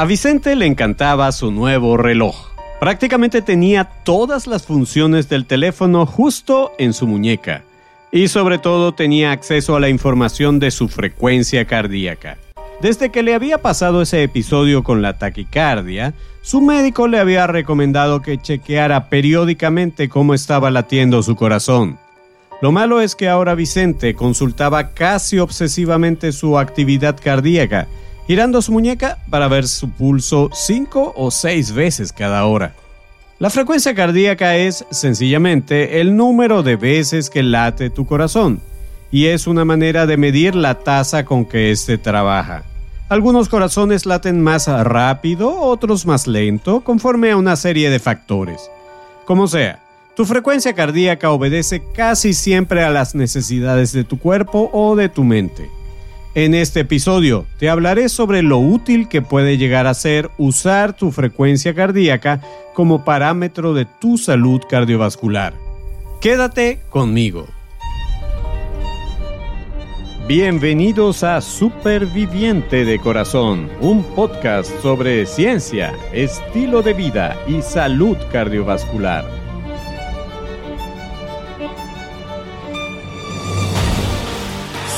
A Vicente le encantaba su nuevo reloj. Prácticamente tenía todas las funciones del teléfono justo en su muñeca y sobre todo tenía acceso a la información de su frecuencia cardíaca. Desde que le había pasado ese episodio con la taquicardia, su médico le había recomendado que chequeara periódicamente cómo estaba latiendo su corazón. Lo malo es que ahora Vicente consultaba casi obsesivamente su actividad cardíaca girando su muñeca para ver su pulso cinco o seis veces cada hora. La frecuencia cardíaca es sencillamente el número de veces que late tu corazón y es una manera de medir la tasa con que éste trabaja. Algunos corazones laten más rápido, otros más lento, conforme a una serie de factores. Como sea, tu frecuencia cardíaca obedece casi siempre a las necesidades de tu cuerpo o de tu mente. En este episodio te hablaré sobre lo útil que puede llegar a ser usar tu frecuencia cardíaca como parámetro de tu salud cardiovascular. Quédate conmigo. Bienvenidos a Superviviente de Corazón, un podcast sobre ciencia, estilo de vida y salud cardiovascular.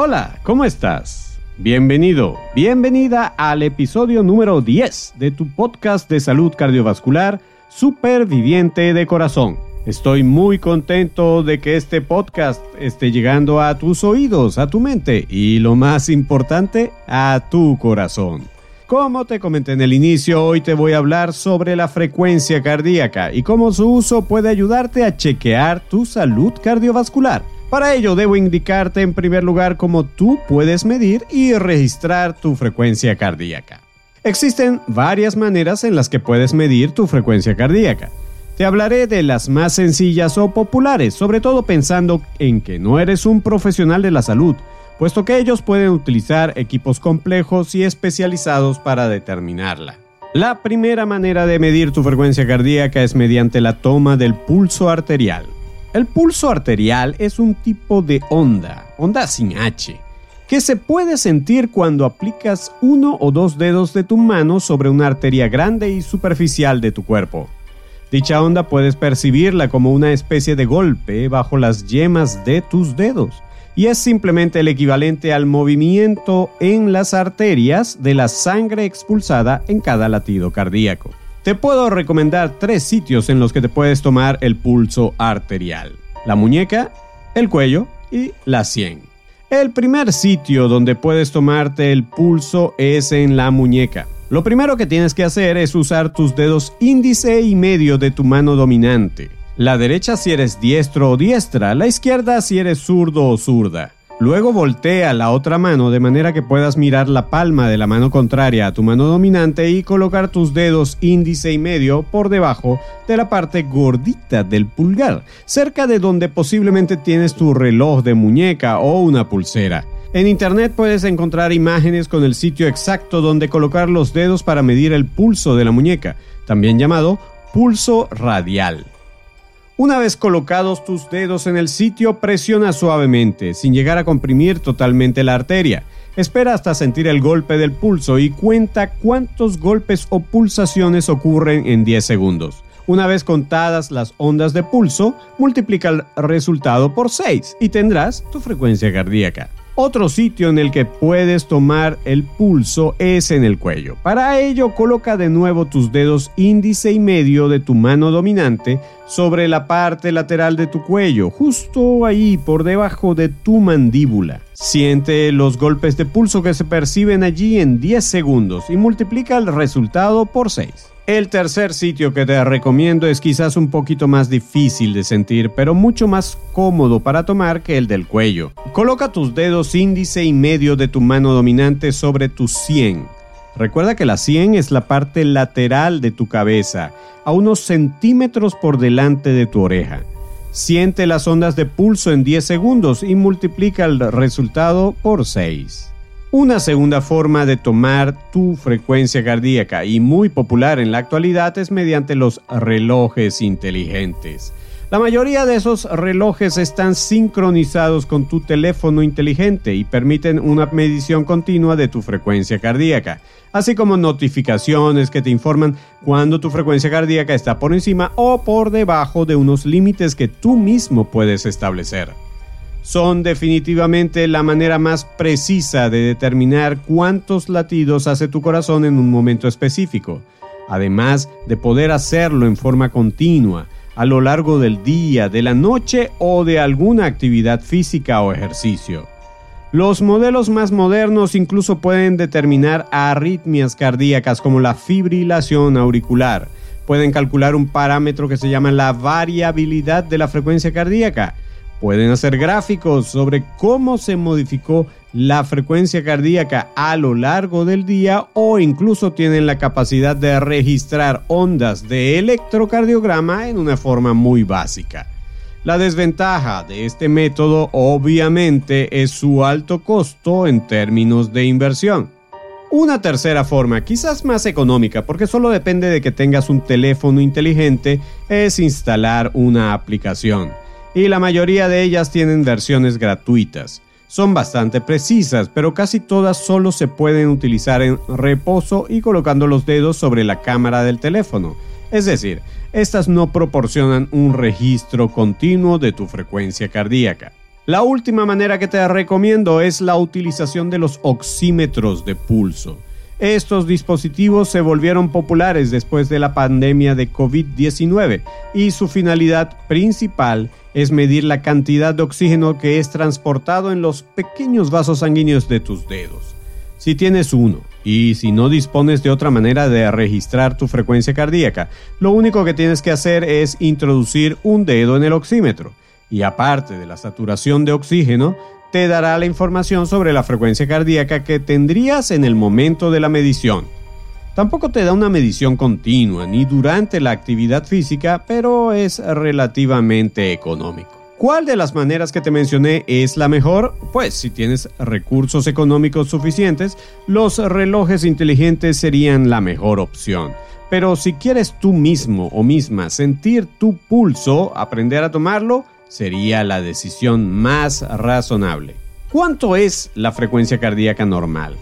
Hola, ¿cómo estás? Bienvenido, bienvenida al episodio número 10 de tu podcast de salud cardiovascular, Superviviente de Corazón. Estoy muy contento de que este podcast esté llegando a tus oídos, a tu mente y lo más importante, a tu corazón. Como te comenté en el inicio, hoy te voy a hablar sobre la frecuencia cardíaca y cómo su uso puede ayudarte a chequear tu salud cardiovascular. Para ello debo indicarte en primer lugar cómo tú puedes medir y registrar tu frecuencia cardíaca. Existen varias maneras en las que puedes medir tu frecuencia cardíaca. Te hablaré de las más sencillas o populares, sobre todo pensando en que no eres un profesional de la salud, puesto que ellos pueden utilizar equipos complejos y especializados para determinarla. La primera manera de medir tu frecuencia cardíaca es mediante la toma del pulso arterial. El pulso arterial es un tipo de onda, onda sin H, que se puede sentir cuando aplicas uno o dos dedos de tu mano sobre una arteria grande y superficial de tu cuerpo. Dicha onda puedes percibirla como una especie de golpe bajo las yemas de tus dedos y es simplemente el equivalente al movimiento en las arterias de la sangre expulsada en cada latido cardíaco. Te puedo recomendar tres sitios en los que te puedes tomar el pulso arterial. La muñeca, el cuello y la sien. El primer sitio donde puedes tomarte el pulso es en la muñeca. Lo primero que tienes que hacer es usar tus dedos índice y medio de tu mano dominante. La derecha si eres diestro o diestra, la izquierda si eres zurdo o zurda. Luego voltea la otra mano de manera que puedas mirar la palma de la mano contraria a tu mano dominante y colocar tus dedos índice y medio por debajo de la parte gordita del pulgar, cerca de donde posiblemente tienes tu reloj de muñeca o una pulsera. En internet puedes encontrar imágenes con el sitio exacto donde colocar los dedos para medir el pulso de la muñeca, también llamado pulso radial. Una vez colocados tus dedos en el sitio, presiona suavemente, sin llegar a comprimir totalmente la arteria. Espera hasta sentir el golpe del pulso y cuenta cuántos golpes o pulsaciones ocurren en 10 segundos. Una vez contadas las ondas de pulso, multiplica el resultado por 6 y tendrás tu frecuencia cardíaca. Otro sitio en el que puedes tomar el pulso es en el cuello. Para ello, coloca de nuevo tus dedos índice y medio de tu mano dominante sobre la parte lateral de tu cuello, justo ahí por debajo de tu mandíbula. Siente los golpes de pulso que se perciben allí en 10 segundos y multiplica el resultado por 6. El tercer sitio que te recomiendo es quizás un poquito más difícil de sentir, pero mucho más cómodo para tomar que el del cuello. Coloca tus dedos índice y medio de tu mano dominante sobre tu 100. Recuerda que la 100 es la parte lateral de tu cabeza, a unos centímetros por delante de tu oreja. Siente las ondas de pulso en 10 segundos y multiplica el resultado por 6. Una segunda forma de tomar tu frecuencia cardíaca y muy popular en la actualidad es mediante los relojes inteligentes. La mayoría de esos relojes están sincronizados con tu teléfono inteligente y permiten una medición continua de tu frecuencia cardíaca, así como notificaciones que te informan cuando tu frecuencia cardíaca está por encima o por debajo de unos límites que tú mismo puedes establecer. Son definitivamente la manera más precisa de determinar cuántos latidos hace tu corazón en un momento específico, además de poder hacerlo en forma continua a lo largo del día, de la noche o de alguna actividad física o ejercicio. Los modelos más modernos incluso pueden determinar arritmias cardíacas como la fibrilación auricular. Pueden calcular un parámetro que se llama la variabilidad de la frecuencia cardíaca Pueden hacer gráficos sobre cómo se modificó la frecuencia cardíaca a lo largo del día o incluso tienen la capacidad de registrar ondas de electrocardiograma en una forma muy básica. La desventaja de este método obviamente es su alto costo en términos de inversión. Una tercera forma, quizás más económica, porque solo depende de que tengas un teléfono inteligente, es instalar una aplicación y la mayoría de ellas tienen versiones gratuitas. Son bastante precisas, pero casi todas solo se pueden utilizar en reposo y colocando los dedos sobre la cámara del teléfono. Es decir, estas no proporcionan un registro continuo de tu frecuencia cardíaca. La última manera que te recomiendo es la utilización de los oxímetros de pulso. Estos dispositivos se volvieron populares después de la pandemia de COVID-19 y su finalidad principal es medir la cantidad de oxígeno que es transportado en los pequeños vasos sanguíneos de tus dedos. Si tienes uno y si no dispones de otra manera de registrar tu frecuencia cardíaca, lo único que tienes que hacer es introducir un dedo en el oxímetro y aparte de la saturación de oxígeno, te dará la información sobre la frecuencia cardíaca que tendrías en el momento de la medición. Tampoco te da una medición continua ni durante la actividad física, pero es relativamente económico. ¿Cuál de las maneras que te mencioné es la mejor? Pues si tienes recursos económicos suficientes, los relojes inteligentes serían la mejor opción. Pero si quieres tú mismo o misma sentir tu pulso, aprender a tomarlo, sería la decisión más razonable. ¿Cuánto es la frecuencia cardíaca normal?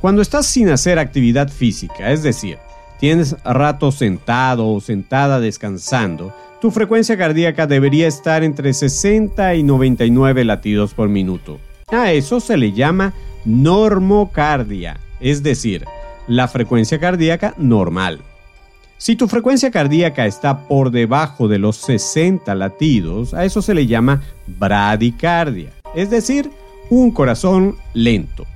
Cuando estás sin hacer actividad física, es decir, tienes rato sentado o sentada descansando, tu frecuencia cardíaca debería estar entre 60 y 99 latidos por minuto. A eso se le llama normocardia, es decir, la frecuencia cardíaca normal. Si tu frecuencia cardíaca está por debajo de los 60 latidos, a eso se le llama bradicardia, es decir, un corazón lento.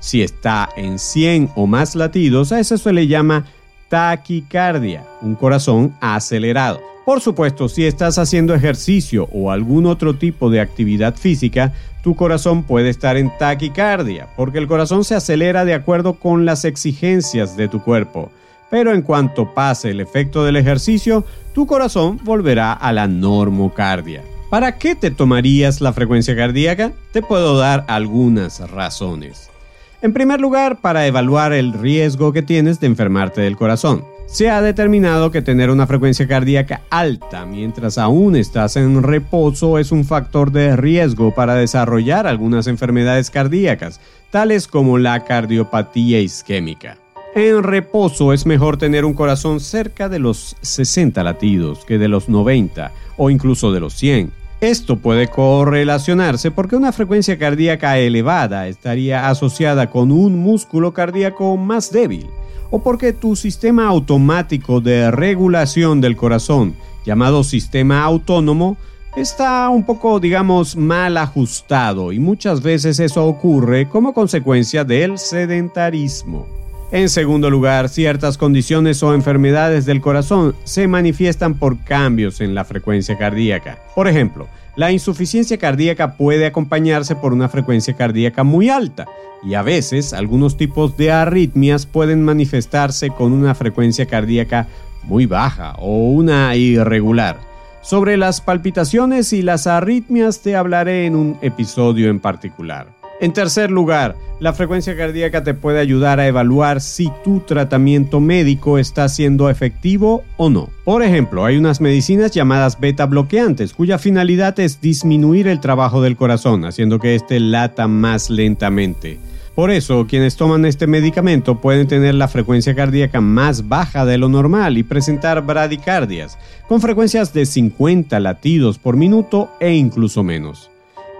Si está en 100 o más latidos, a eso se le llama taquicardia, un corazón acelerado. Por supuesto, si estás haciendo ejercicio o algún otro tipo de actividad física, tu corazón puede estar en taquicardia, porque el corazón se acelera de acuerdo con las exigencias de tu cuerpo. Pero en cuanto pase el efecto del ejercicio, tu corazón volverá a la normocardia. ¿Para qué te tomarías la frecuencia cardíaca? Te puedo dar algunas razones. En primer lugar, para evaluar el riesgo que tienes de enfermarte del corazón. Se ha determinado que tener una frecuencia cardíaca alta mientras aún estás en reposo es un factor de riesgo para desarrollar algunas enfermedades cardíacas, tales como la cardiopatía isquémica. En reposo es mejor tener un corazón cerca de los 60 latidos que de los 90 o incluso de los 100 esto puede correlacionarse porque una frecuencia cardíaca elevada estaría asociada con un músculo cardíaco más débil o porque tu sistema automático de regulación del corazón, llamado sistema autónomo, está un poco, digamos, mal ajustado y muchas veces eso ocurre como consecuencia del sedentarismo. En segundo lugar, ciertas condiciones o enfermedades del corazón se manifiestan por cambios en la frecuencia cardíaca. Por ejemplo, La insuficiencia cardíaca puede acompañarse por una frecuencia cardíaca muy alta y a veces algunos tipos de arritmias pueden manifestarse con una frecuencia cardíaca muy baja o una irregular. Sobre las palpitaciones y las arritmias te hablaré en un episodio en particular. En tercer lugar, la frecuencia cardíaca te puede ayudar a evaluar si tu tratamiento médico está siendo efectivo o no. Por ejemplo, hay unas medicinas llamadas beta bloqueantes cuya finalidad es disminuir el trabajo del corazón, haciendo que éste lata más lentamente. Por eso, quienes toman este medicamento pueden tener la frecuencia cardíaca más baja de lo normal y presentar bradicardias, con frecuencias de 50 latidos por minuto e incluso menos.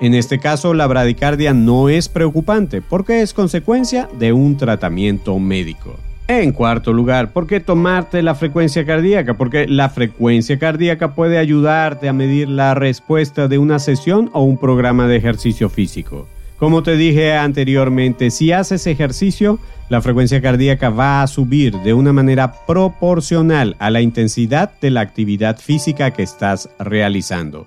En este caso, la bradicardia no es preocupante porque es consecuencia de un tratamiento médico. En cuarto lugar, ¿por qué tomarte la frecuencia cardíaca? Porque la frecuencia cardíaca puede ayudarte a medir la respuesta de una sesión o un programa de ejercicio físico. Como te dije anteriormente, si haces ejercicio, la frecuencia cardíaca va a subir de una manera proporcional a la intensidad de la actividad física que estás realizando.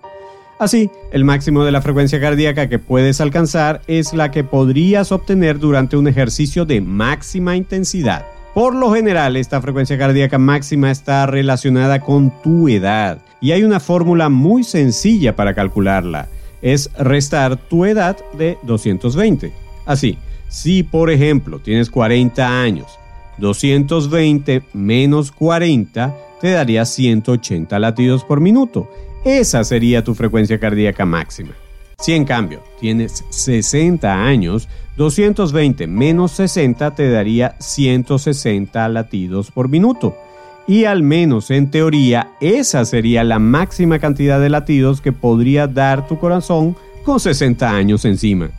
Así, el máximo de la frecuencia cardíaca que puedes alcanzar es la que podrías obtener durante un ejercicio de máxima intensidad. Por lo general, esta frecuencia cardíaca máxima está relacionada con tu edad y hay una fórmula muy sencilla para calcularla. Es restar tu edad de 220. Así, si por ejemplo tienes 40 años, 220 menos 40 te daría 180 latidos por minuto esa sería tu frecuencia cardíaca máxima. Si en cambio tienes 60 años, 220 menos 60 te daría 160 latidos por minuto. Y al menos en teoría, esa sería la máxima cantidad de latidos que podría dar tu corazón con 60 años encima.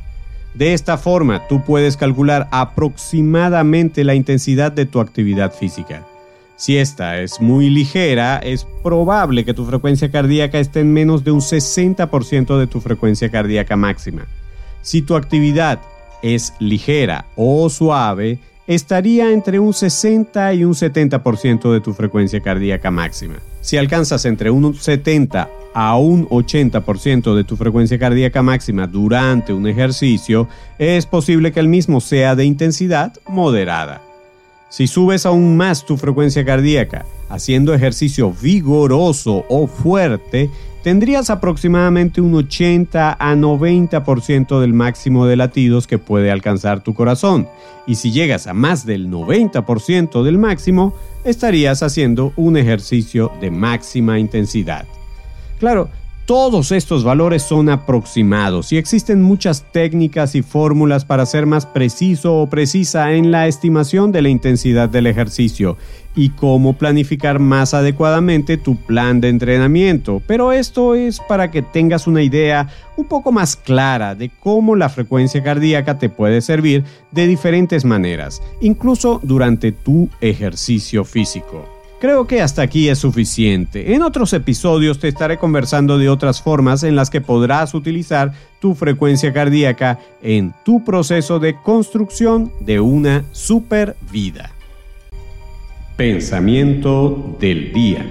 De esta forma, tú puedes calcular aproximadamente la intensidad de tu actividad física. Si esta es muy ligera, es probable que tu frecuencia cardíaca esté en menos de un 60% de tu frecuencia cardíaca máxima. Si tu actividad es ligera o suave, estaría entre un 60 y un 70% de tu frecuencia cardíaca máxima. Si alcanzas entre un 70 a un 80% de tu frecuencia cardíaca máxima durante un ejercicio, es posible que el mismo sea de intensidad moderada. Si subes aún más tu frecuencia cardíaca haciendo ejercicio vigoroso o fuerte, tendrías aproximadamente un 80 a 90% del máximo de latidos que puede alcanzar tu corazón. Y si llegas a más del 90% del máximo, estarías haciendo un ejercicio de máxima intensidad. Claro, todos estos valores son aproximados y existen muchas técnicas y fórmulas para ser más preciso o precisa en la estimación de la intensidad del ejercicio y cómo planificar más adecuadamente tu plan de entrenamiento, pero esto es para que tengas una idea un poco más clara de cómo la frecuencia cardíaca te puede servir de diferentes maneras, incluso durante tu ejercicio físico. Creo que hasta aquí es suficiente. En otros episodios te estaré conversando de otras formas en las que podrás utilizar tu frecuencia cardíaca en tu proceso de construcción de una super vida. Pensamiento del día.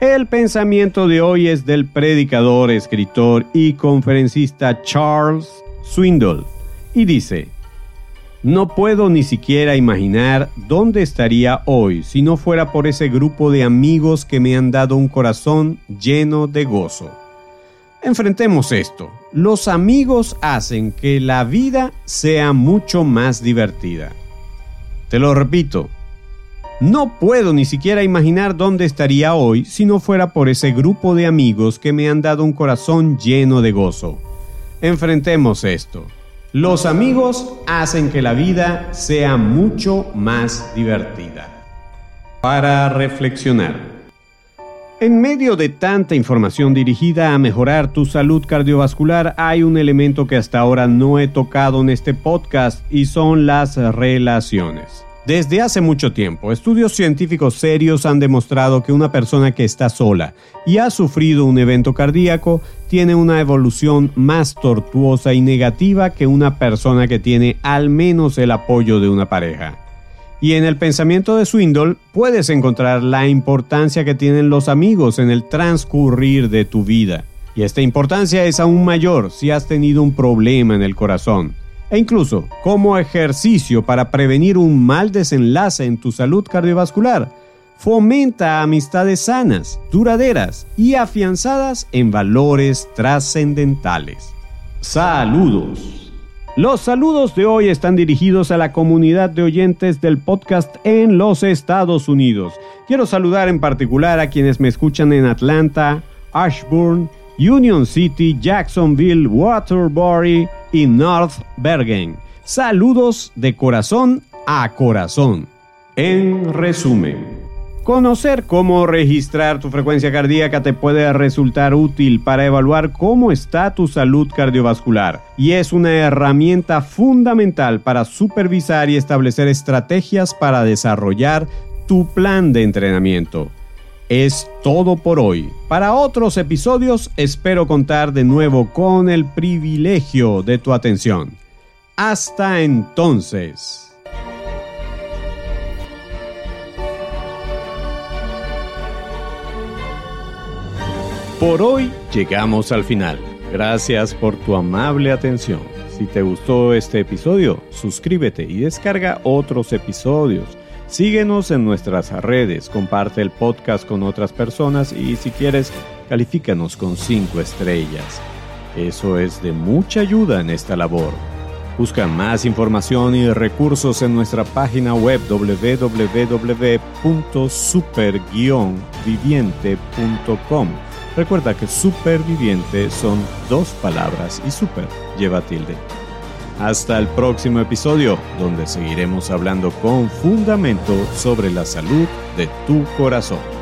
El pensamiento de hoy es del predicador, escritor y conferencista Charles Swindoll y dice, no puedo ni siquiera imaginar dónde estaría hoy si no fuera por ese grupo de amigos que me han dado un corazón lleno de gozo. Enfrentemos esto. Los amigos hacen que la vida sea mucho más divertida. Te lo repito. No puedo ni siquiera imaginar dónde estaría hoy si no fuera por ese grupo de amigos que me han dado un corazón lleno de gozo. Enfrentemos esto. Los amigos hacen que la vida sea mucho más divertida. Para reflexionar. En medio de tanta información dirigida a mejorar tu salud cardiovascular, hay un elemento que hasta ahora no he tocado en este podcast y son las relaciones. Desde hace mucho tiempo, estudios científicos serios han demostrado que una persona que está sola y ha sufrido un evento cardíaco tiene una evolución más tortuosa y negativa que una persona que tiene al menos el apoyo de una pareja. Y en el pensamiento de Swindle puedes encontrar la importancia que tienen los amigos en el transcurrir de tu vida. Y esta importancia es aún mayor si has tenido un problema en el corazón. E incluso como ejercicio para prevenir un mal desenlace en tu salud cardiovascular, fomenta amistades sanas, duraderas y afianzadas en valores trascendentales. Saludos. Los saludos de hoy están dirigidos a la comunidad de oyentes del podcast en los Estados Unidos. Quiero saludar en particular a quienes me escuchan en Atlanta, Ashburn, Union City, Jacksonville, Waterbury y North Bergen. Saludos de corazón a corazón. En resumen, conocer cómo registrar tu frecuencia cardíaca te puede resultar útil para evaluar cómo está tu salud cardiovascular y es una herramienta fundamental para supervisar y establecer estrategias para desarrollar tu plan de entrenamiento es todo por hoy. Para otros episodios espero contar de nuevo con el privilegio de tu atención. Hasta entonces. Por hoy llegamos al final. Gracias por tu amable atención. Si te gustó este episodio, suscríbete y descarga otros episodios Síguenos en nuestras redes, comparte el podcast con otras personas y si quieres, califícanos con 5 estrellas. Eso es de mucha ayuda en esta labor. Busca más información y recursos en nuestra página web www.super-viviente.com. Recuerda que superviviente son dos palabras y super lleva tilde. Hasta el próximo episodio, donde seguiremos hablando con fundamento sobre la salud de tu corazón.